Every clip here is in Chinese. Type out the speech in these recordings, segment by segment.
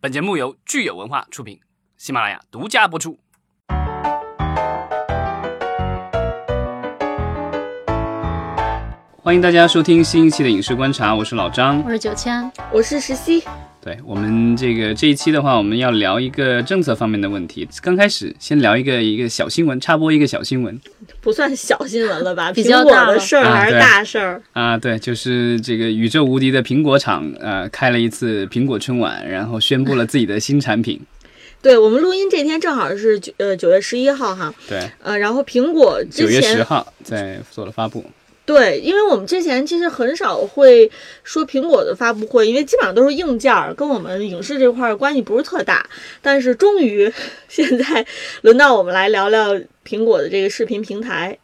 本节目由聚友文化出品，喜马拉雅独家播出。欢迎大家收听新一期的影视观察，我是老张，我是九千，我是石溪。对我们这个这一期的话，我们要聊一个政策方面的问题。刚开始先聊一个一个小新闻，插播一个小新闻，不算小新闻了吧？比较大的事儿还是大事儿啊？对，就是这个宇宙无敌的苹果厂，呃，开了一次苹果春晚，然后宣布了自己的新产品。对我们录音这天正好是九呃九月十一号哈。对。呃，然后苹果九月十号在做了发布。对，因为我们之前其实很少会说苹果的发布会，因为基本上都是硬件儿，跟我们影视这块儿关系不是特大。但是终于 现在轮到我们来聊聊苹果的这个视频平台。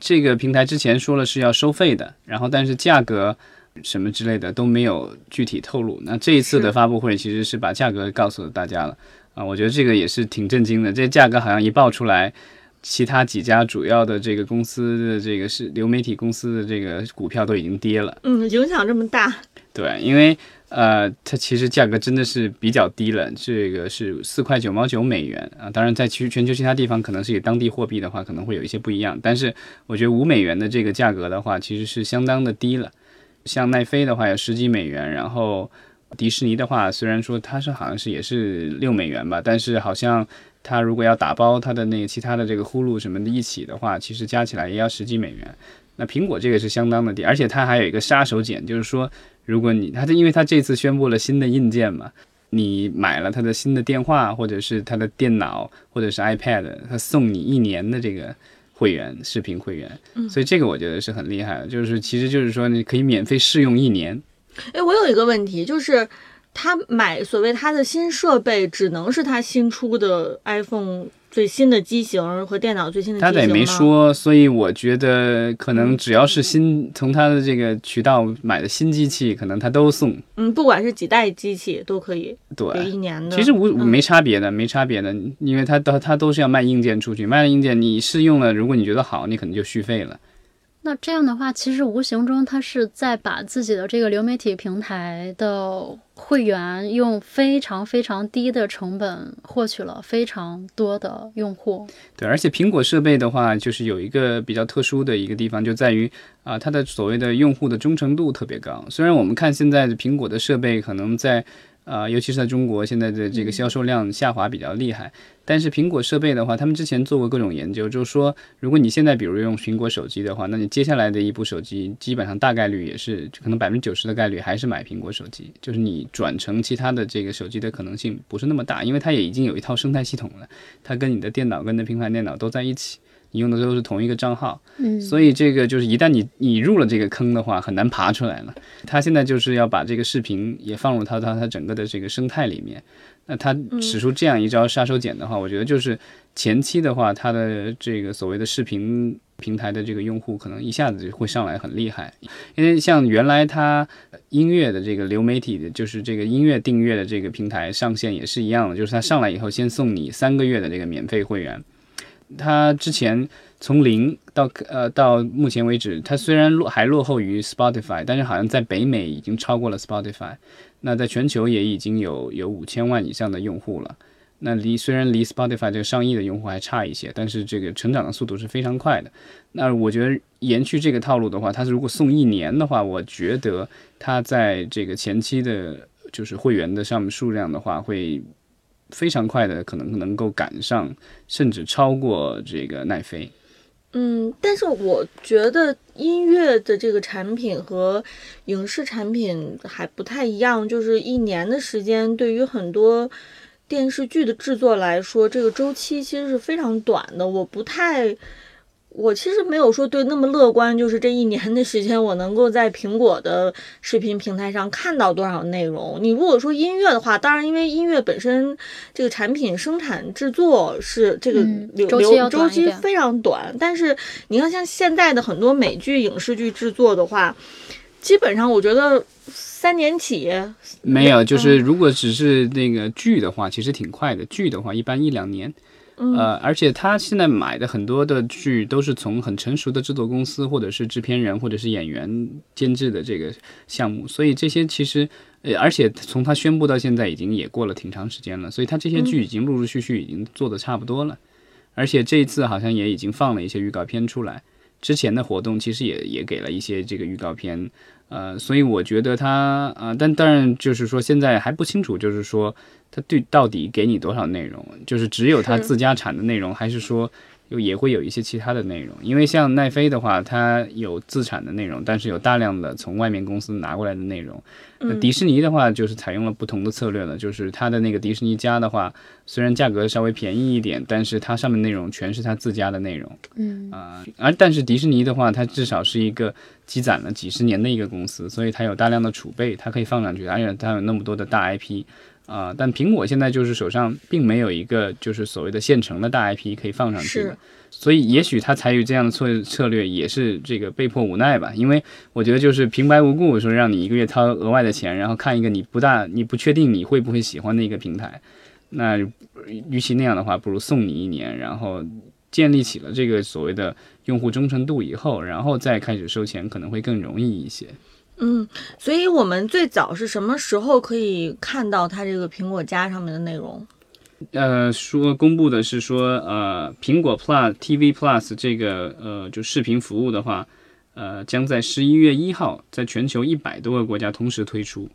这个平台之前说了是要收费的，然后但是价格什么之类的都没有具体透露。那这一次的发布会其实是把价格告诉了大家了啊，我觉得这个也是挺震惊的。这价格好像一报出来。其他几家主要的这个公司的这个是流媒体公司的这个股票都已经跌了，嗯，影响这么大，对，因为呃，它其实价格真的是比较低了，这个是四块九毛九美元啊，当然在其全球其他地方可能是以当地货币的话可能会有一些不一样，但是我觉得五美元的这个价格的话其实是相当的低了，像奈飞的话有十几美元，然后迪士尼的话虽然说它是好像是也是六美元吧，但是好像。它如果要打包它的那个其他的这个呼噜什么的一起的话，其实加起来也要十几美元。那苹果这个是相当的低，而且它还有一个杀手锏，就是说，如果你它因为它这次宣布了新的硬件嘛，你买了它的新的电话或者是它的电脑或者是 iPad，它送你一年的这个会员视频会员。所以这个我觉得是很厉害的，就是其实就是说你可以免费试用一年。哎，我有一个问题就是。他买所谓他的新设备，只能是他新出的 iPhone 最新的机型和电脑最新的机型他也没说，所以我觉得可能只要是新从他的这个渠道买的新机器，可能他都送。嗯，不管是几代机器都可以。对，一年的。其实无没差别的，没差别的，因为他都他都是要卖硬件出去，卖了硬件你试用了，如果你觉得好，你可能就续费了。那这样的话，其实无形中他是在把自己的这个流媒体平台的会员用非常非常低的成本获取了非常多的用户。对，而且苹果设备的话，就是有一个比较特殊的一个地方，就在于啊，它的所谓的用户的忠诚度特别高。虽然我们看现在的苹果的设备可能在。啊，尤其是在中国，现在的这个销售量下滑比较厉害。但是苹果设备的话，他们之前做过各种研究，就是说，如果你现在比如用苹果手机的话，那你接下来的一部手机，基本上大概率也是可能百分之九十的概率还是买苹果手机，就是你转成其他的这个手机的可能性不是那么大，因为它也已经有一套生态系统了，它跟你的电脑、跟的平板电脑都在一起。你用的都是同一个账号，嗯，所以这个就是一旦你你入了这个坑的话，很难爬出来了。他现在就是要把这个视频也放入他他他整个的这个生态里面。那他使出这样一招杀手锏的话，我觉得就是前期的话，他的这个所谓的视频平台的这个用户可能一下子就会上来很厉害。因为像原来他音乐的这个流媒体的，就是这个音乐订阅的这个平台上线也是一样的，就是他上来以后先送你三个月的这个免费会员。它之前从零到呃到目前为止，它虽然落还落后于 Spotify，但是好像在北美已经超过了 Spotify。那在全球也已经有有五千万以上的用户了。那离虽然离 Spotify 这个上亿的用户还差一些，但是这个成长的速度是非常快的。那我觉得延续这个套路的话，它如果送一年的话，我觉得它在这个前期的，就是会员的上面数量的话会。非常快的，可能能够赶上，甚至超过这个奈飞。嗯，但是我觉得音乐的这个产品和影视产品还不太一样，就是一年的时间，对于很多电视剧的制作来说，这个周期其实是非常短的。我不太。我其实没有说对那么乐观，就是这一年的时间，我能够在苹果的视频平台上看到多少内容。你如果说音乐的话，当然因为音乐本身这个产品生产制作是这个流流周期非常短，但是你看像现在的很多美剧、影视剧制作的话，基本上我觉得三年起没有，就是如果只是那个剧的话，其实挺快的。剧的话，一般一两年。呃，而且他现在买的很多的剧都是从很成熟的制作公司，或者是制片人，或者是演员监制的这个项目，所以这些其实，呃，而且从他宣布到现在已经也过了挺长时间了，所以他这些剧已经陆陆续续已经做的差不多了，而且这一次好像也已经放了一些预告片出来，之前的活动其实也也给了一些这个预告片。呃，所以我觉得他呃，但当然就是说现在还不清楚，就是说他对到底给你多少内容，就是只有他自家产的内容，还是说又也会有一些其他的内容？因为像奈飞的话，它有自产的内容，但是有大量的从外面公司拿过来的内容。那迪士尼的话，就是采用了不同的策略了，就是它的那个迪士尼家的话，虽然价格稍微便宜一点，但是它上面内容全是它自家的内容。嗯啊、而但是迪士尼的话，它至少是一个积攒了几十年的一个公司，所以它有大量的储备，它可以放上去，而且它有那么多的大 IP 啊、但苹果现在就是手上并没有一个就是所谓的现成的大 IP 可以放上去的，所以也许他采取这样的策策略也是这个被迫无奈吧，因为我觉得就是平白无故说让你一个月掏额外的钱，然后看一个你不大你不确定你会不会喜欢的一个平台，那与其那样的话，不如送你一年，然后建立起了这个所谓的用户忠诚度以后，然后再开始收钱，可能会更容易一些。嗯，所以我们最早是什么时候可以看到它这个苹果加上面的内容？呃，说公布的是说，呃，苹果 Plus TV Plus 这个呃就视频服务的话，呃，将在十一月一号在全球一百多个国家同时推出。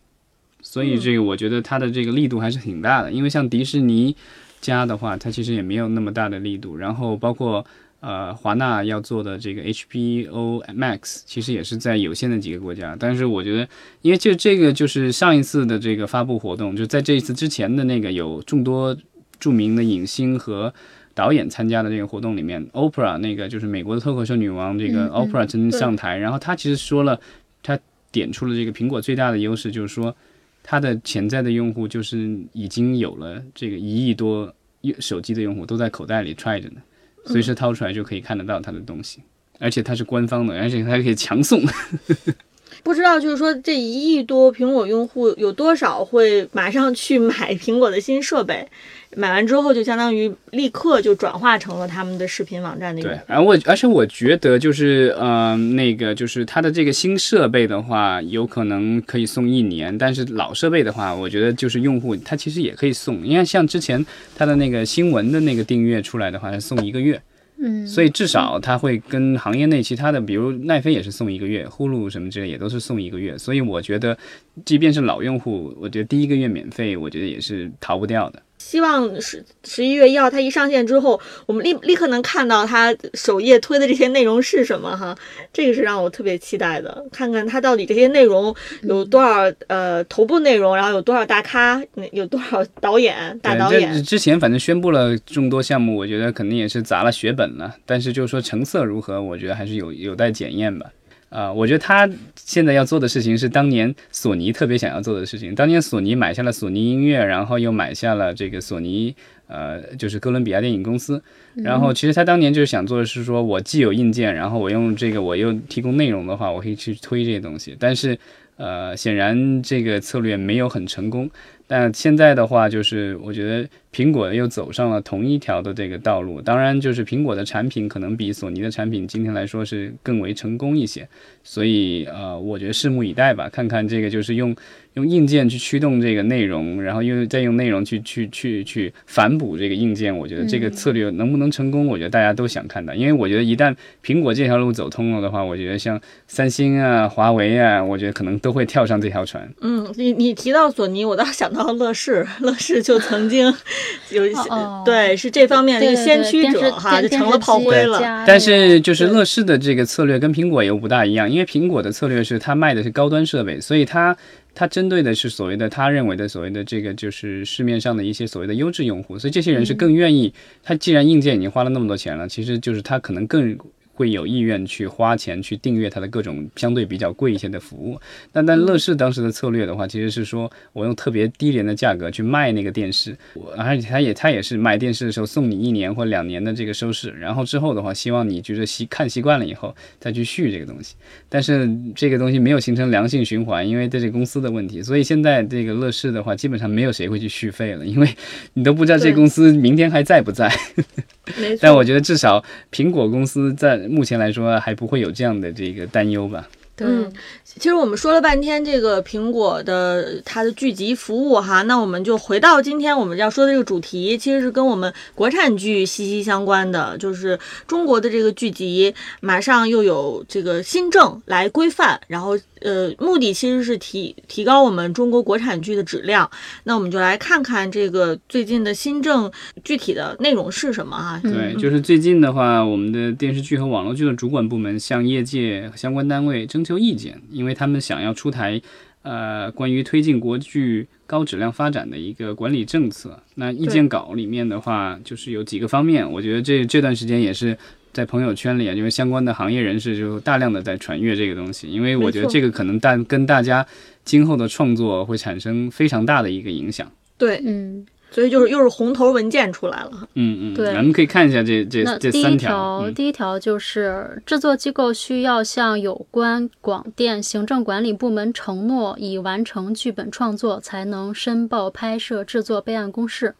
所以这个我觉得它的这个力度还是挺大的，因为像迪士尼家的话，它其实也没有那么大的力度。然后包括呃华纳要做的这个 HBO Max，其实也是在有限的几个国家。但是我觉得，因为这这个就是上一次的这个发布活动，就在这一次之前的那个有众多著名的影星和导演参加的这个活动里面，Oprah 那个就是美国的脱口秀女王，这个嗯嗯 Oprah 曾经上台，然后她其实说了，她点出了这个苹果最大的优势，就是说它的潜在的用户就是已经有了这个一亿多手机的用户都在口袋里揣着呢，随时掏出来就可以看得到它的东西。而且它是官方的，而且它还可以强送。不知道就是说这一亿多苹果用户有多少会马上去买苹果的新设备？买完之后就相当于立刻就转化成了他们的视频网站的用对户。，然后我而且我觉得就是呃那个就是它的这个新设备的话，有可能可以送一年，但是老设备的话，我觉得就是用户他其实也可以送，因为像之前它的那个新闻的那个订阅出来的话，它送一个月，嗯，所以至少它会跟行业内其他的，比如奈飞也是送一个月，呼噜什么之类也都是送一个月，所以我觉得即便是老用户，我觉得第一个月免费，我觉得也是逃不掉的。希望十十一月一号它一上线之后，我们立立刻能看到它首页推的这些内容是什么哈，这个是让我特别期待的，看看它到底这些内容有多少、呃头部内容，然后有多少大咖，有多少导演大导，演。之前反正宣布了众多项目，我觉得肯定也是砸了血本了。但是就是说成色如何，我觉得还是有有待检验吧。啊、我觉得他现在要做的事情是当年索尼特别想要做的事情。当年索尼买下了索尼音乐，然后又买下了这个索尼，呃，就是哥伦比亚电影公司。然后其实他当年就是想做的是说，我既有硬件，然后我用这个我又提供内容的话，我可以去推这些东西。但是呃，显然这个策略没有很成功。但现在的话，就是我觉得苹果又走上了同一条的这个道路。当然，就是苹果的产品可能比索尼的产品今天来说是更为成功一些。所以呃，我觉得拭目以待吧，看看这个就是用用硬件去驱动这个内容，然后又再用内容去去去去反哺这个硬件。我觉得这个策略能不能成功，我觉得大家都想看到。因为我觉得一旦苹果这条路走通了的话，我觉得像三星啊、华为啊，我觉得可能都会跳上这条船。嗯，你你提到索尼，我倒想到乐视，乐视就曾经 有一些、哦对是这方面的一个先驱者哈，就成了炮灰了。但是就是乐视的这个策略跟苹果又不大一样，因为苹果的策略是它卖的是高端设备，所以它他针对的是所谓的他认为的所谓的这个就是市面上的一些所谓的优质用户，所以这些人是更愿意，他既然硬件已经花了那么多钱了，其实就是他可能更。会有意愿去花钱去订阅它的各种相对比较贵一些的服务。但但乐视当时的策略的话，其实是说我用特别低廉的价格去卖那个电视，我而且它也它也是卖电视的时候送你一年或两年的这个收视，然后之后的话，希望你就是习看习惯了以后再去续这个东西。但是这个东西没有形成良性循环，因为这是公司的问题，所以现在这个乐视的话，基本上没有谁会去续费了，因为你都不知道这公司明天还在不在。但我觉得至少苹果公司在目前来说还不会有这样的这个担忧吧。对，嗯其实我们说了半天这个苹果的它的剧集服务哈，那我们就回到今天我们要说的这个主题，其实是跟我们国产剧息息相关的，就是中国的这个剧集马上又有这个新政来规范，然后呃，目的其实是提提高我们中国国产剧的质量。那我们就来看看这个最近的新政具体的内容是什么啊。对，就是最近的话，我们的电视剧和网络剧的主管部门向业界相关单位征求意见，因为他们想要出台呃关于推进国剧高质量发展的一个管理政策。那意见稿里面的话，就是有几个方面，我觉得这这段时间也是。在朋友圈里啊，因为相关的行业人士就大量的在传阅这个东西，因为我觉得这个可能大跟大家今后的创作会产生非常大的一个影响。对，嗯，所以就是又是红头文件出来了。嗯嗯，对咱们可以看一下这这这三第一条，嗯第一条就是制作机构需要向有关广电行政管理部门承诺，已完成剧本创作才能申报拍摄制作备案公示。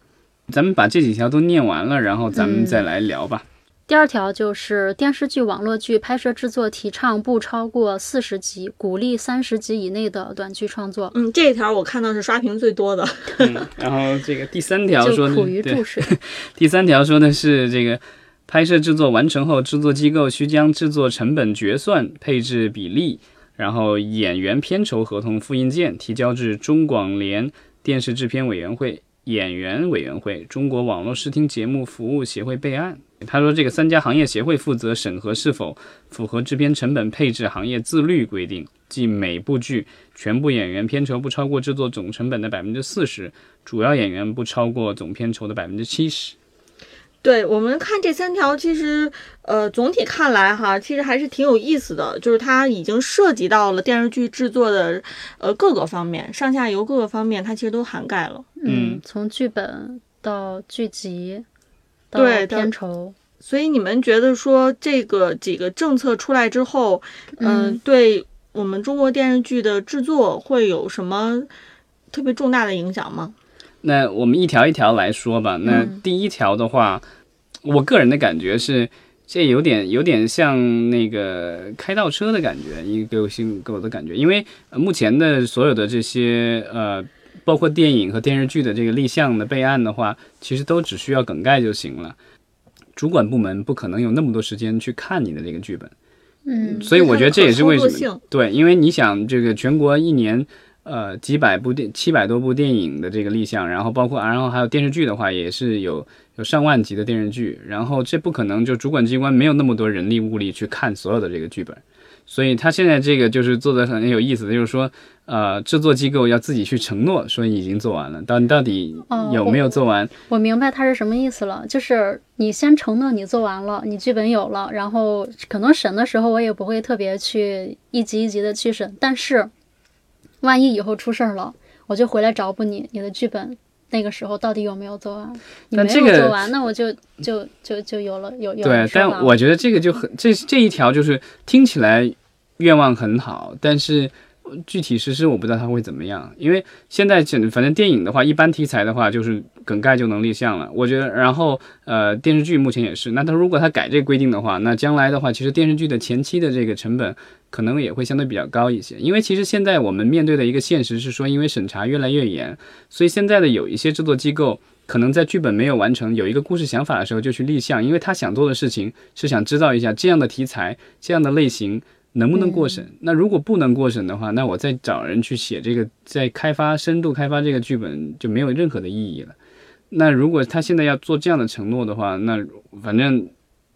咱们把这几条都念完了，然后咱们嗯再来聊吧。第二条就是电视剧、网络剧拍摄制作提倡不超过四十集，鼓励三十集以内的短剧创作。嗯，这一条我看到是刷屏最多的。嗯，然后这个第三条说苦于对注水。第三条说的是这个拍摄制作完成后，制作机构需将制作成本决算、配置比例，然后演员片酬合同复印件提交至中广联电视制片委员会、演员委员会、中国网络视听节目服务协会备案。他说，这个三家行业协会负责审核是否符合制片成本配置行业自律规定，即每部剧全部演员片酬不超过制作总成本的百分之四十，主要演员不超过总片酬的百分之七十。对我们看这三条，其实呃总体看来哈，其实还是挺有意思的，就是它已经涉及到了电视剧制作的呃各个方面，上下游各个方面，它其实都涵盖了。嗯从剧本到剧集到片酬，所以你们觉得说这个几个政策出来之后，嗯、嗯对我们中国电视剧的制作会有什么特别重大的影响吗？那我们一条一条来说吧。那嗯第一条的话，我个人的感觉是，这有点有点像那个开倒车的感觉，一个给我心给我的感觉。因为、呃目前的所有的这些呃，包括电影和电视剧的这个立项的备案的话，其实都只需要梗概就行了。主管部门不可能有那么多时间去看你的这个剧本。嗯所以我觉得这也是为什么对，因为你想这个全国一年呃几百部电七百多部电影的这个立项，然后包括然后还有电视剧的话，也是有有上万集的电视剧，然后这不可能就主管机关没有那么多人力物力去看所有的这个剧本。所以他现在这个就是做的很有意思的，就是说，呃，制作机构要自己去承诺说已经做完了，到你到底哦有没有做完？我明白他是什么意思了，就是你先承诺你做完了，你剧本有了，然后可能审的时候我也不会特别去一集一集的去审，但是万一以后出事儿了，我就回来找补你，你的剧本那个时候到底有没有做完？你没有做完，那我就就就就有了有有对但我觉得这个就很这这一条就是听起来愿望很好，但是具体实施我不知道它会怎么样。因为现在整反正电影的话，一般题材的话就是梗概就能立项了。我觉得，然后呃电视剧目前也是。那他如果他改这个规定的话，那将来的话，其实电视剧的前期的这个成本可能也会相对比较高一些。因为其实现在我们面对的一个现实是说，因为审查越来越严，所以现在的有一些制作机构。可能在剧本没有完成、有一个故事想法的时候就去立项，因为他想做的事情是想知道一下这样的题材、这样的类型能不能过审。那如果不能过审的话，那我再找人去写这个，再开发深度开发这个剧本就没有任何的意义了。那如果他现在要做这样的承诺的话，那反正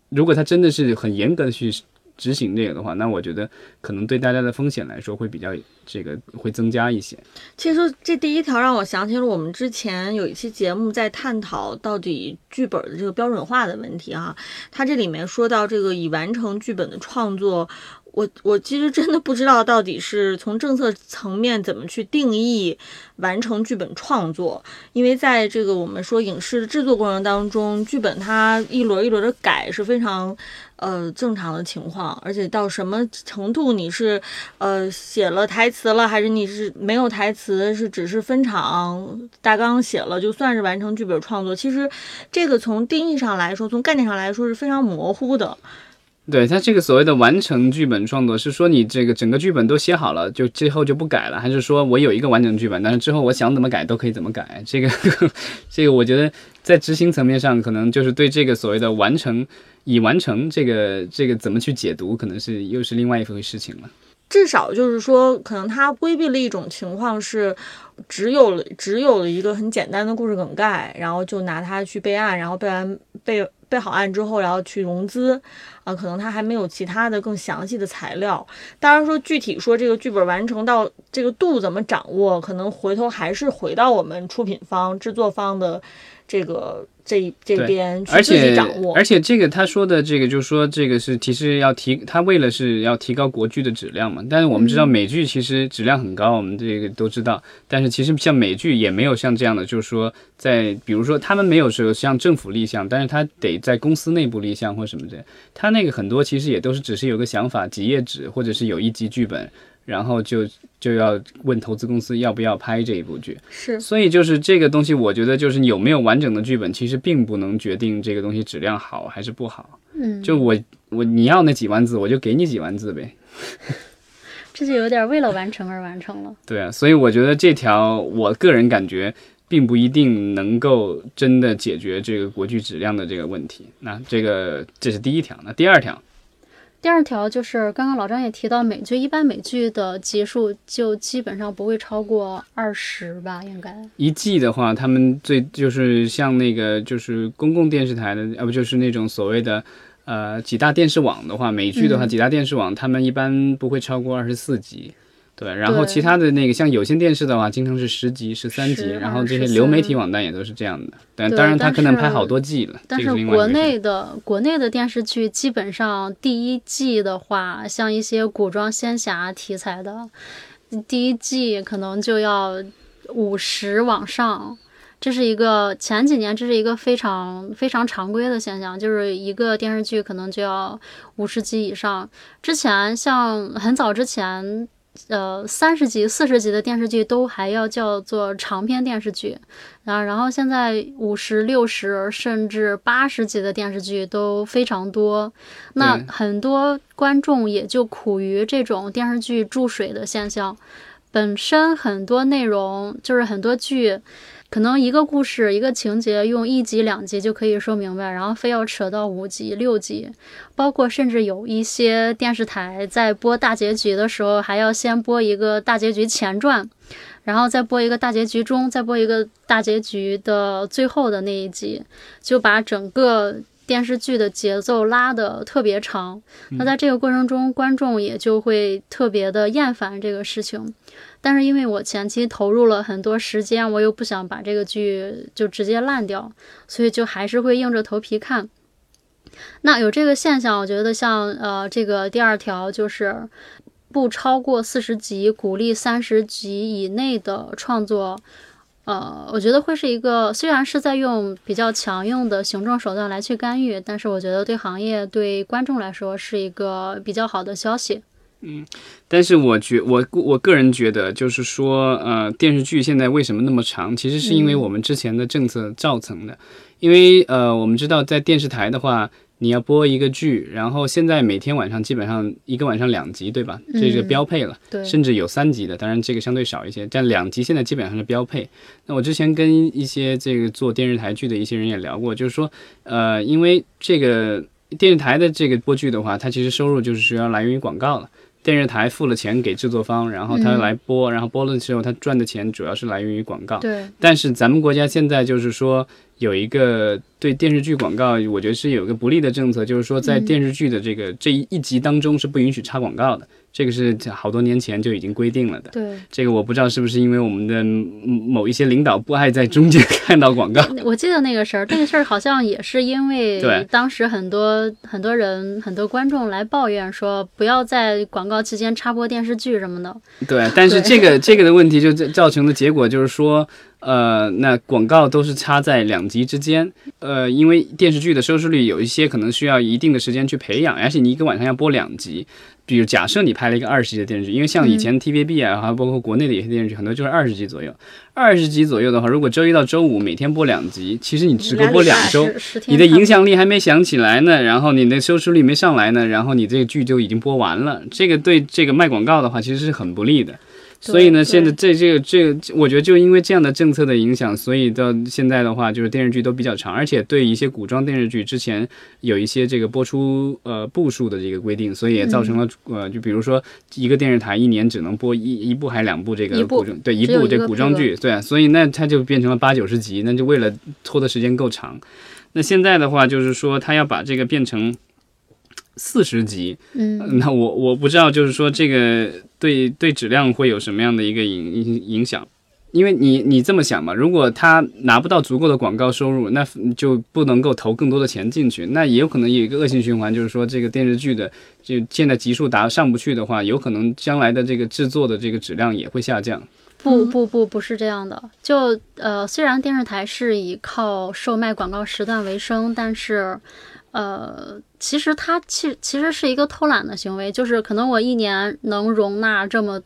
如果他真的是很严格的去执行这个的话，那我觉得可能对大家的风险来说会比较这个会增加一些。其实这第一条让我想起了我们之前有一期节目在探讨到底剧本的这个标准化的问题啊，它这里面说到这个已完成剧本的创作。我我其实真的不知道到底是从政策层面怎么去定义完成剧本创作，因为在这个我们说影视的制作过程当中，剧本它一轮一轮的改是非常呃正常的情况，而且到什么程度你是呃写了台词了，还是你是没有台词，是只是分场大纲写了就算是完成剧本创作，其实这个从定义上来说，从概念上来说是非常模糊的。对他这个所谓的完成剧本创作，是说你这个整个剧本都写好了，就最后就不改了，还是说我有一个完整剧本，但是之后我想怎么改都可以怎么改？这个，这个我觉得在执行层面上，可能就是对这个所谓的完成已完成这个这个怎么去解读，可能是又是另外一回事情了。至少就是说，可能他规避了一种情况是，只有只有了一个很简单的故事梗概，然后就拿它去备案，然后备完备。备好案之后，然后去融资，啊，可能他还没有其他的更详细的材料。当然说具体说这个剧本完成到这个度怎么掌握，可能回头还是回到我们出品方、制作方的这个。这这边去自己掌握，而且这个他说的这个就是说这个是其实要提，他为了是要提高国剧的质量嘛。但是我们知道美剧其实质量很高，我们这个都知道。但是其实像美剧也没有像这样的，就是说在比如说他们没有说向政府立项，但是他得在公司内部立项或什么的。他那个很多其实也都是只是有个想法，几页纸或者是有一集剧本。然后就就要问投资公司要不要拍这一部剧，是，所以就是这个东西，我觉得就是有没有完整的剧本，其实并不能决定这个东西质量好还是不好。嗯，就我我你要那几万字，我就给你几万字呗。这就有点为了完成而完成了。对啊，所以我觉得这条，我个人感觉并不一定能够真的解决这个国剧质量的这个问题。那这个这是第一条，那第二条。第二条就是刚刚老张也提到，美剧一般美剧的集数就基本上不会超过二十吧，应该一季的话，他们最就是像那个就是公共电视台的，要不就是那种所谓的呃几大电视网的话，美剧的话几大电视网他们一般不会超过二十四集。对，然后其他的那个像有线电视的话，经常是十集、十三集，然后这些流媒体网站也都是这样的。对，当然它可能拍好多季了。但是国内的国内的电视剧基本上第一季的话，像一些古装仙侠题材的，第一季可能就要五十往上。这是一个前几年这是一个非常非常常规的现象，就是一个电视剧可能就要五十集以上。之前像很早之前。呃，三十集、四十集的电视剧都还要叫做长篇电视剧，啊，然后现在五十六十甚至八十集的电视剧都非常多，那很多观众也就苦于这种电视剧注水的现象，本身很多内容就是很多剧。可能一个故事、一个情节用一集、两集就可以说明白，然后非要扯到五集、六集，包括甚至有一些电视台在播大结局的时候，还要先播一个大结局前传，然后再播一个大结局中，再播一个大结局的最后的那一集，就把整个电视剧的节奏拉得特别长。那在这个过程中，观众也就会特别的厌烦这个事情。但是因为我前期投入了很多时间，我又不想把这个剧就直接烂掉，所以就还是会硬着头皮看。那有这个现象，我觉得像呃这个第二条就是不超过四十集，鼓励三十集以内的创作。呃，我觉得会是一个虽然是在用比较强硬的行政手段来去干预，但是我觉得对行业对观众来说是一个比较好的消息。嗯，但是我觉我我个人觉得，就是说，呃，电视剧现在为什么那么长？其实是因为我们之前的政策造成的。因为呃，我们知道在电视台的话，你要播一个剧，然后现在每天晚上基本上一个晚上两集，对吧？这是标配了。对。甚至有三集的，当然这个相对少一些，但两集现在基本上是标配。那我之前跟一些这个做电视台剧的一些人也聊过，就是说，呃，因为这个电视台的这个播剧的话，它其实收入就是主要来源于广告了。电视台付了钱给制作方，然后他来播，然后播了的时候他赚的钱主要是来源于广告。对，但是咱们国家现在就是说有一个对电视剧广告，我觉得是有一个不利的政策，就是说在电视剧的这个这一一集当中是不允许插广告的。这个是好多年前就已经规定了的。对，这个我不知道是不是因为我们的某一些领导不爱在中间看到广告。我记得那个事儿，那个事儿好像也是因为当时很多很多人很多观众来抱怨说，不要在广告期间插播电视剧什么的。对，但是这个这个的问题就造成的结果就是说，呃，那广告都是插在两集之间，呃，因为电视剧的收视率有一些可能需要一定的时间去培养，而且你一个晚上要播两集。比如假设你拍了一个二十集的电视剧，因为像以前 TVB 啊，还有包括国内的一些电视剧，很多就是二十集左右。二十集左右的话，如果周一到周五每天播两集，其实你只够播两周，你的影响力还没想起来呢，然后你的收视率没上来呢，然后你这个剧就已经播完了。这个对这个卖广告的话，其实是很不利的。所以呢，现在这这个这个，我觉得就因为这样的政策的影响，所以到现在的话，就是电视剧都比较长，而且对一些古装电视剧之前有一些这个播出呃部数的这个规定，所以也造成了呃，就比如说一个电视台一年只能播一一部还两部这个古装对一部这古装剧，对，所以那它就变成了八九十集，那就为了拖的时间够长。那现在的话就是说，他要把这个变成。四十集，嗯，那我我不知道，就是说这个对对质量会有什么样的一个影影影响？因为你你这么想嘛，如果他拿不到足够的广告收入，那就不能够投更多的钱进去，那也有可能有一个恶性循环，就是说这个电视剧的就现在集数达上不去的话，有可能将来的这个制作的这个质量也会下降。不不不，不是这样的。就呃，虽然电视台是以靠售卖广告时段为生，但是。呃，其实它其其实是一个偷懒的行为，就是可能我一年能容纳这么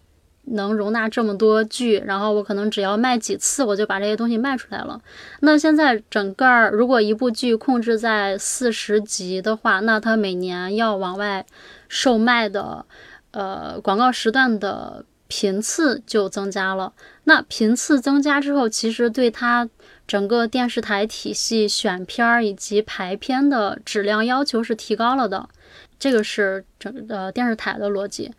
能容纳这么多剧，然后我可能只要卖几次，我就把这些东西卖出来了。那现在整个如果一部剧控制在四十集的话，那它每年要往外售卖的呃广告时段的频次就增加了。那频次增加之后，其实对它。整个电视台体系选片儿以及排片的质量要求是提高了的，这个是整呃电视台的逻辑。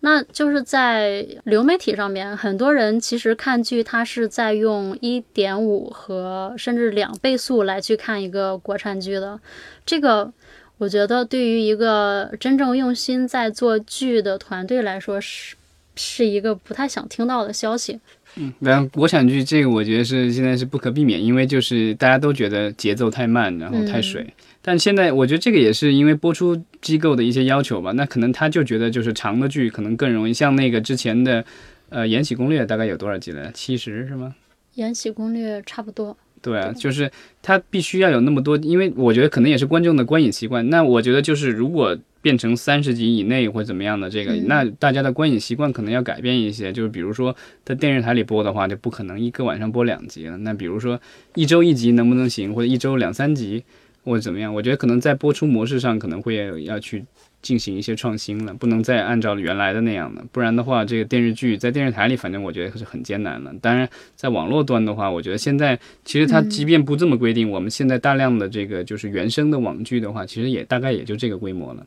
那就是在流媒体上面，很多人其实看剧，他是在用一点五和甚至两倍速来去看一个国产剧的。这个我觉得对于一个真正用心在做剧的团队来说，是是一个不太想听到的消息。嗯，然后国产剧这个我觉得是现在是不可避免，因为就是大家都觉得节奏太慢，然后太水。但现在我觉得这个也是因为播出机构的一些要求吧。那可能他就觉得就是长的剧可能更容易，像那个之前的呃《延禧攻略》大概有多少集了？七十是吗？《延禧攻略》差不多。对啊，就是他必须要有那么多，因为我觉得可能也是观众的观影习惯。那我觉得就是如果。变成三十集以内或怎么样的这个，那大家的观影习惯可能要改变一些。就是比如说在电视台里播的话，就不可能一个晚上播两集了。那比如说一周一集能不能行，或者一周两三集，或者怎么样？我觉得可能在播出模式上可能会要去进行一些创新了，不能再按照原来的那样了，不然的话，这个电视剧在电视台里，反正我觉得是很艰难了。当然，在网络端的话，我觉得现在其实它即便不这么规定，我们现在大量的这个就是原生的网剧的话，其实也大概也就这个规模了。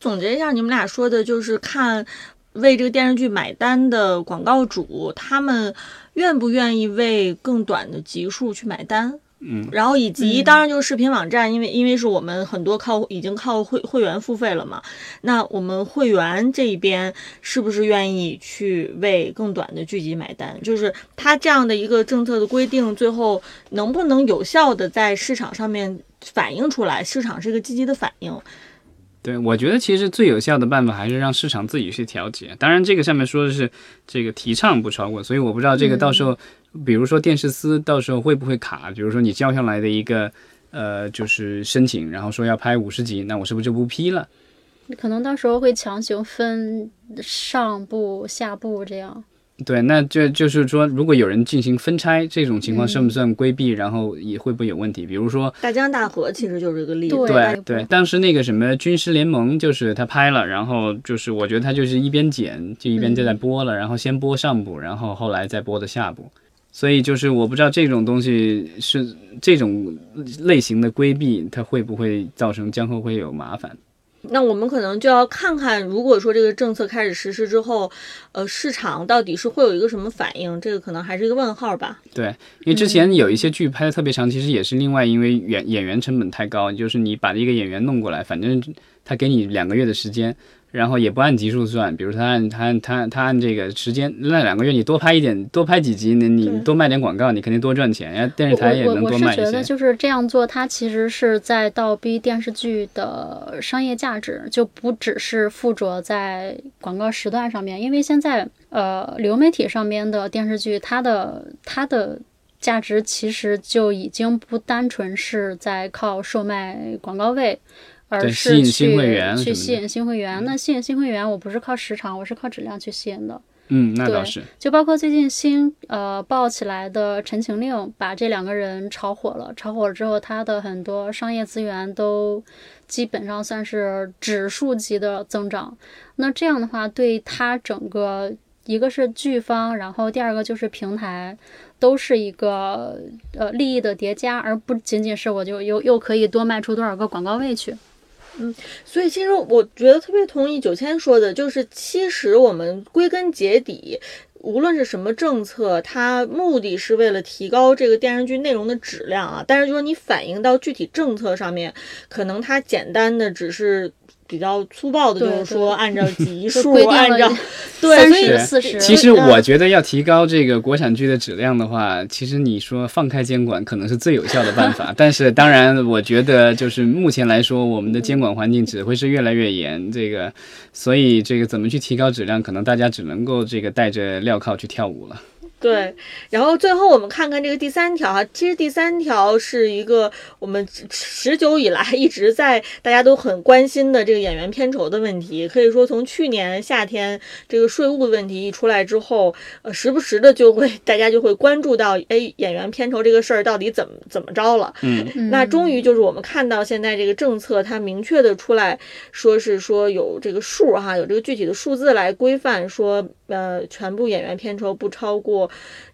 总结一下，你们俩说的就是看为这个电视剧买单的广告主，他们愿不愿意为更短的集数去买单？嗯，然后以及当然就是视频网站，因为因为是我们很多靠已经靠会会员付费了嘛，那我们会员这一边是不是愿意去为更短的剧集买单？就是他这样的一个政策的规定，最后能不能有效的在市场上面反映出来？市场是一个积极的反应。对，我觉得其实最有效的办法还是让市场自己去调节。当然，这个上面说的是这个提倡不超过，所以我不知道这个到时候，比如说电视司到时候会不会卡？比如说你交上来的一个呃，就是申请，然后说要拍五十集，那我是不是就不批了？可能到时候会强行分上部、下部这样。对，那就就是说，如果有人进行分拆，这种情况算不算规避？然后也会不会有问题？比如说大江大河，其实就是个例子。对对，当时那个什么军师联盟，就是他拍了，然后就是我觉得他就是一边剪，就一边就在播了，然后先播上部，然后后来再播的下部。所以就是我不知道这种东西是这种类型的规避，它会不会造成将后会有麻烦？那我们可能就要看看，如果说这个政策开始实施之后，呃，市场到底是会有一个什么反应，这个可能还是一个问号吧。对，因为之前有一些剧拍的特别长，其实也是另外因为演演员成本太高，就是你把一个演员弄过来，反正他给你两个月的时间。然后也不按集数算，比如他按他按他他按这个时间，那两个月你多拍一点，多拍几集，那你多卖点广告，你肯定多赚钱呀。电视台也能多卖一些。我是觉得就是这样做，它其实是在倒逼电视剧的商业价值，就不只是附着在广告时段上面。因为现在呃流媒体上面的电视剧，它的它的价值其实就已经不单纯是在靠售卖广告位。而是去去吸引新会员，那吸引新会员，我不是靠时长，我是靠质量去吸引的。嗯，那倒是。就包括最近新呃爆起来的《陈情令》，把这两个人炒火了。炒火了之后，他的很多商业资源都基本上算是指数级的增长。那这样的话，对他整个一个是剧方，然后第二个就是平台，都是一个呃利益的叠加，而不仅仅是我就又又可以多卖出多少个广告位去。嗯，所以其实我觉得特别同意九千说的，就是其实我们归根结底，无论是什么政策，它目的是为了提高这个电视剧内容的质量啊。但是就是你反映到具体政策上面，可能它简单的只是。比较粗暴的，就是说按照集 数，按照 对，所以四十。其实我觉得要提高这个国产剧的质量的话，其实你说放开监管可能是最有效的办法。但是当然，我觉得就是目前来说，我们的监管环境只会是越来越严。这个，所以这个怎么去提高质量，可能大家只能够这个带着镣铐去跳舞了。对，然后最后我们看看这个第三条哈，其实第三条是一个我们持久以来一直在大家都很关心的这个演员片酬的问题。可以说从去年夏天这个税务的问题一出来之后，呃，时不时的就会大家就会关注到，哎，演员片酬这个事儿到底怎么怎么着了？嗯，那终于就是我们看到现在这个政策它明确的出来说是说有这个数哈，有这个具体的数字来规范说，呃，全部演员片酬不超过。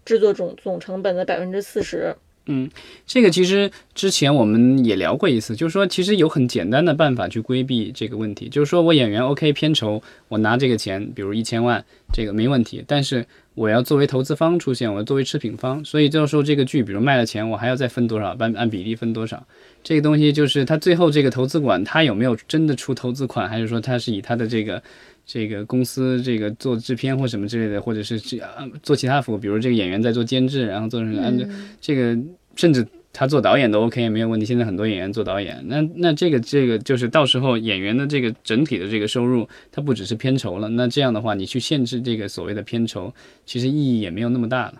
制作总总成本的百分之四十。嗯，这个其实之前我们也聊过一次，就是说其实有很简单的办法去规避这个问题，就是说我演员 OK 片酬，我拿这个钱，比如一千万，这个没问题。但是我要作为投资方出现，我要作为持品方，所以到时候这个剧，比如卖了钱，我还要再分多少，按按比例分多少。这个东西就是他最后这个投资管他有没有真的出投资款，还是说他是以他的这个。这个公司这个做制片或什么之类的，或者是这做其他服务，比如这个演员在做监制，然后做成按照这个，甚至他做导演都 OK 没有问题。现在很多演员做导演，那那这个这个就是到时候演员的这个整体的这个收入，它不只是片酬了。那这样的话，你去限制这个所谓的片酬，其实意义也没有那么大了。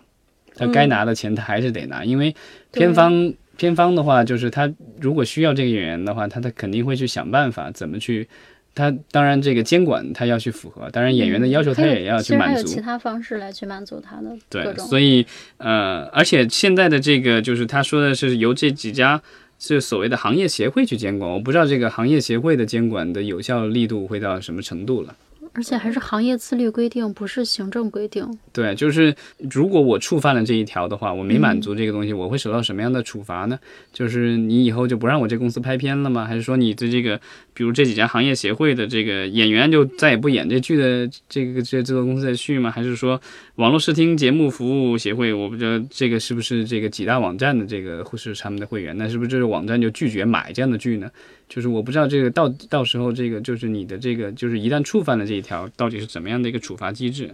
他该拿的钱他还是得拿，因为片方片方的话，就是他如果需要这个演员的话，他他肯定会去想办法怎么去。他当然，这个监管他要去符合，当然演员的要求他也要去满足。其实还有其他方式来去满足他的对，所以呃，而且现在的这个就是他说的是由这几家是所谓的行业协会去监管，我不知道这个行业协会的监管的有效力度会到什么程度了。而且还是行业自律规定，不是行政规定。对，就是如果我触犯了这一条的话，我没满足这个东西，我会受到什么样的处罚呢？就是你以后就不让我这公司拍片了吗？还是说你对这个，比如这几家行业协会的这个演员就再也不演这剧的这个这制作公司的剧吗？还是说网络视听节目服务协会，我不知道这个是不是这个几大网站的这个或是他们的会员？那是不是这个网站就拒绝买这样的剧呢？就是我不知道这个到到时候这个就是你的这个就是一旦触犯了这一条，到底是怎么样的一个处罚机制？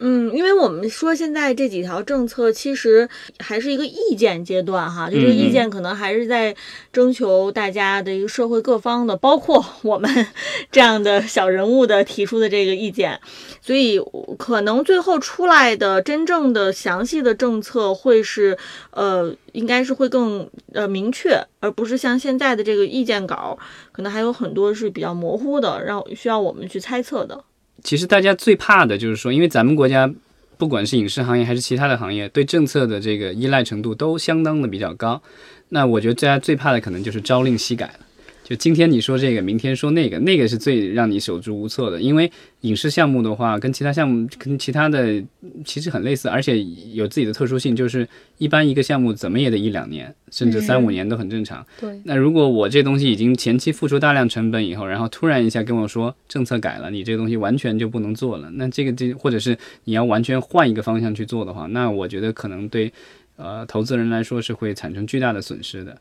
嗯，因为我们说现在这几条政策其实还是一个意见阶段哈，就这个意见可能还是在征求大家的一个社会各方的，包括 我们这样的小人物的提出的这个意见，所以可能最后出来的真正的详细的政策会是呃，应该是会更呃明确，而不是像现在的这个意见稿，可能还有很多是比较模糊的，让需要我们去猜测的。其实大家最怕的就是说，因为咱们国家不管是影视行业还是其他的行业，对政策的这个依赖程度都相当的比较高。那我觉得大家最怕的可能就是朝令夕改了。就今天你说这个，明天说那个，那个是最让你手足无措的。因为影视项目的话，跟其他项目跟其他的其实很类似，而且有自己的特殊性，就是一般一个项目怎么也得一两年，甚至三五年都很正常。对，那如果我这东西已经前期付出大量成本以后，然后突然一下跟我说政策改了，你这个东西完全就不能做了，那这个这或者是你要完全换一个方向去做的话，那我觉得可能对呃投资人来说是会产生巨大的损失的。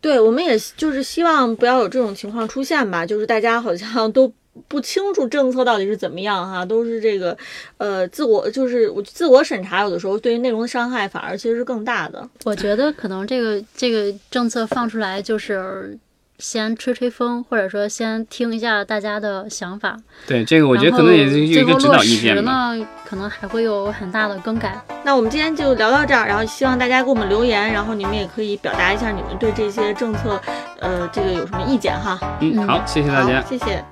对，我们也就是希望不要有这种情况出现吧，就是大家好像都不清楚政策到底是怎么样哈，都是这个呃自我就是我自我审查，有的时候对于内容的伤害反而其实是更大的。我觉得可能这个这个政策放出来就是。先吹吹风，或者说先听一下大家的想法。对，这个我觉得可能也是一个指导意见吧。呢，可能还会有很大的更改。那我们今天就聊到这儿，然后希望大家给我们留言，然后你们也可以表达一下你们对这些政策，呃，这个有什么意见哈。嗯，好，谢谢大家，谢谢。